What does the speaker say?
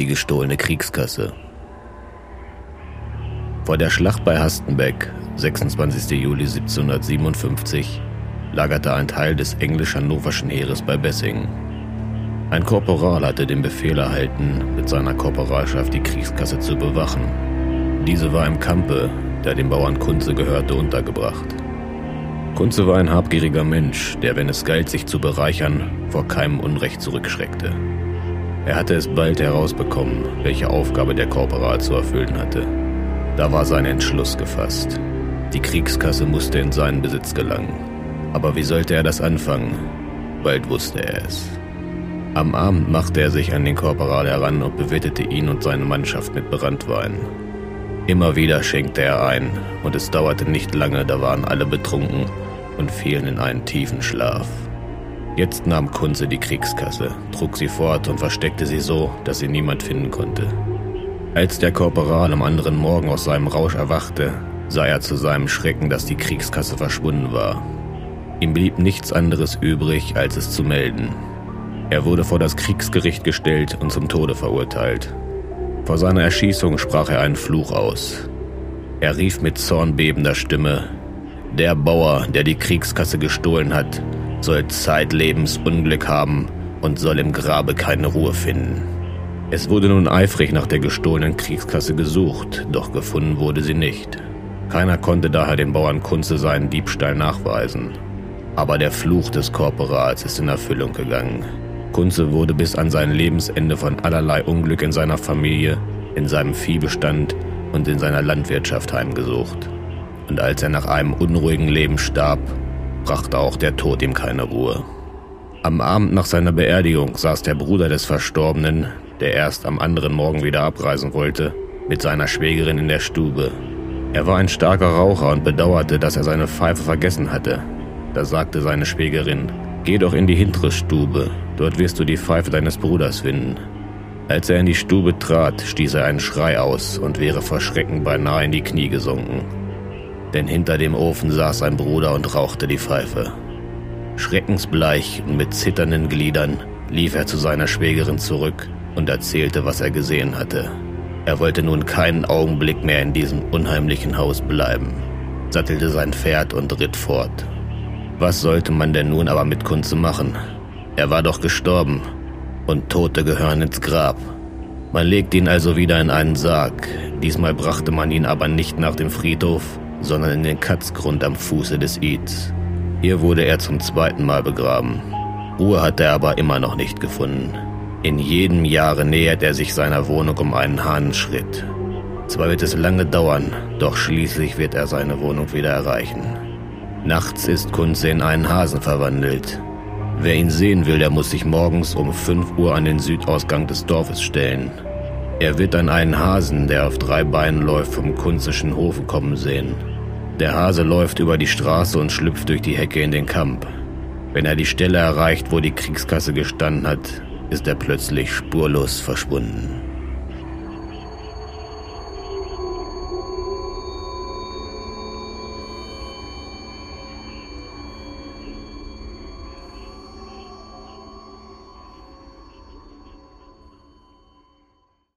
Die gestohlene Kriegskasse. Vor der Schlacht bei Hastenbeck, 26. Juli 1757, lagerte ein Teil des englisch-hannoverschen Heeres bei Bessingen. Ein Korporal hatte den Befehl erhalten, mit seiner Korporalschaft die Kriegskasse zu bewachen. Diese war im Kampe, der dem Bauern Kunze gehörte, untergebracht. Kunze war ein habgieriger Mensch, der, wenn es galt, sich zu bereichern, vor keinem Unrecht zurückschreckte. Er hatte es bald herausbekommen, welche Aufgabe der Korporal zu erfüllen hatte. Da war sein Entschluss gefasst. Die Kriegskasse musste in seinen Besitz gelangen. Aber wie sollte er das anfangen? Bald wusste er es. Am Abend machte er sich an den Korporal heran und bewirtete ihn und seine Mannschaft mit Brandwein. Immer wieder schenkte er ein, und es dauerte nicht lange, da waren alle betrunken und fielen in einen tiefen Schlaf. Jetzt nahm Kunze die Kriegskasse, trug sie fort und versteckte sie so, dass sie niemand finden konnte. Als der Korporal am anderen Morgen aus seinem Rausch erwachte, sah er zu seinem Schrecken, dass die Kriegskasse verschwunden war. Ihm blieb nichts anderes übrig, als es zu melden. Er wurde vor das Kriegsgericht gestellt und zum Tode verurteilt. Vor seiner Erschießung sprach er einen Fluch aus. Er rief mit zornbebender Stimme, Der Bauer, der die Kriegskasse gestohlen hat, soll zeitlebens Unglück haben und soll im Grabe keine Ruhe finden. Es wurde nun eifrig nach der gestohlenen Kriegskasse gesucht, doch gefunden wurde sie nicht. Keiner konnte daher den Bauern Kunze seinen Diebstahl nachweisen. Aber der Fluch des Korporals ist in Erfüllung gegangen. Kunze wurde bis an sein Lebensende von allerlei Unglück in seiner Familie, in seinem Viehbestand und in seiner Landwirtschaft heimgesucht. Und als er nach einem unruhigen Leben starb, brachte auch der Tod ihm keine Ruhe. Am Abend nach seiner Beerdigung saß der Bruder des Verstorbenen, der erst am anderen Morgen wieder abreisen wollte, mit seiner Schwägerin in der Stube. Er war ein starker Raucher und bedauerte, dass er seine Pfeife vergessen hatte. Da sagte seine Schwägerin, Geh doch in die hintere Stube, dort wirst du die Pfeife deines Bruders finden. Als er in die Stube trat, stieß er einen Schrei aus und wäre vor Schrecken beinahe in die Knie gesunken. Denn hinter dem Ofen saß sein Bruder und rauchte die Pfeife. Schreckensbleich und mit zitternden Gliedern lief er zu seiner Schwägerin zurück und erzählte, was er gesehen hatte. Er wollte nun keinen Augenblick mehr in diesem unheimlichen Haus bleiben, sattelte sein Pferd und ritt fort. Was sollte man denn nun aber mit Kunze machen? Er war doch gestorben, und Tote gehören ins Grab. Man legte ihn also wieder in einen Sarg, diesmal brachte man ihn aber nicht nach dem Friedhof, sondern in den Katzgrund am Fuße des Ids. Hier wurde er zum zweiten Mal begraben. Ruhe hat er aber immer noch nicht gefunden. In jedem Jahre nähert er sich seiner Wohnung um einen Hahnenschritt. Zwar wird es lange dauern, doch schließlich wird er seine Wohnung wieder erreichen. Nachts ist Kunze in einen Hasen verwandelt. Wer ihn sehen will, der muss sich morgens um 5 Uhr an den Südausgang des Dorfes stellen. Er wird dann einen Hasen, der auf drei Beinen läuft, vom kunzischen Hofe kommen sehen. Der Hase läuft über die Straße und schlüpft durch die Hecke in den Kamp. Wenn er die Stelle erreicht, wo die Kriegskasse gestanden hat, ist er plötzlich spurlos verschwunden.